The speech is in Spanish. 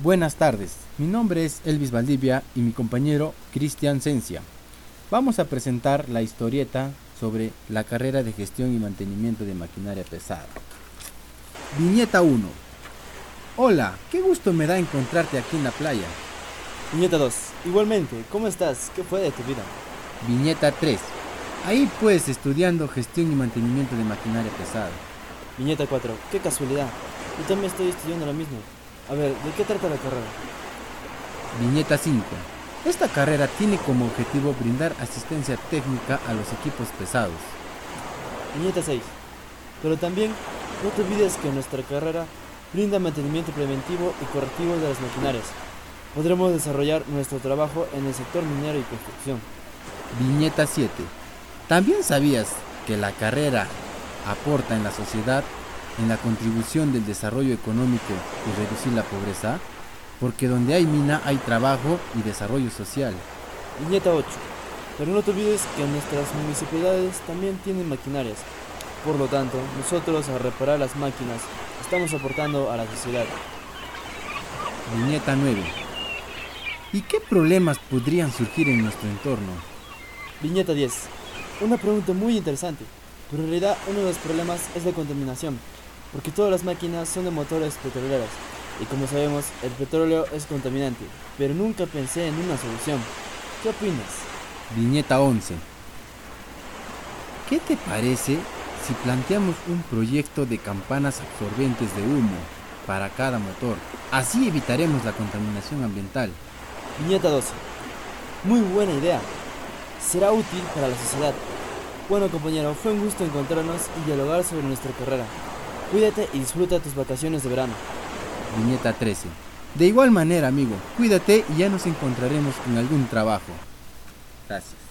Buenas tardes, mi nombre es Elvis Valdivia y mi compañero Cristian Cencia. Vamos a presentar la historieta sobre la carrera de gestión y mantenimiento de maquinaria pesada. Viñeta 1. Hola, qué gusto me da encontrarte aquí en la playa. Viñeta 2. Igualmente, ¿cómo estás? ¿Qué fue de tu vida? Viñeta 3. Ahí pues estudiando gestión y mantenimiento de maquinaria pesada. Viñeta 4. Qué casualidad. Yo también estoy estudiando lo mismo. A ver, ¿de qué trata la carrera? Viñeta 5. Esta carrera tiene como objetivo brindar asistencia técnica a los equipos pesados. Viñeta 6. Pero también no te olvides que nuestra carrera brinda mantenimiento preventivo y correctivo de las maquinarias. Podremos desarrollar nuestro trabajo en el sector minero y construcción. Viñeta 7. ¿También sabías que la carrera aporta en la sociedad en la contribución del desarrollo económico y reducir la pobreza? Porque donde hay mina hay trabajo y desarrollo social. Viñeta 8. Pero no te olvides que nuestras municipalidades también tienen maquinarias. Por lo tanto, nosotros al reparar las máquinas estamos aportando a la sociedad. Viñeta 9. ¿Y qué problemas podrían surgir en nuestro entorno? Viñeta 10. Una pregunta muy interesante, pero en realidad uno de los problemas es la contaminación, porque todas las máquinas son de motores petroleros, y como sabemos, el petróleo es contaminante, pero nunca pensé en una solución. ¿Qué opinas? Viñeta 11. ¿Qué te parece si planteamos un proyecto de campanas absorbentes de humo para cada motor? Así evitaremos la contaminación ambiental. Viñeta 12. Muy buena idea. Será útil para la sociedad. Bueno compañero, fue un gusto encontrarnos y dialogar sobre nuestra carrera. Cuídate y disfruta tus vacaciones de verano. Viñeta 13. De igual manera, amigo, cuídate y ya nos encontraremos en algún trabajo. Gracias.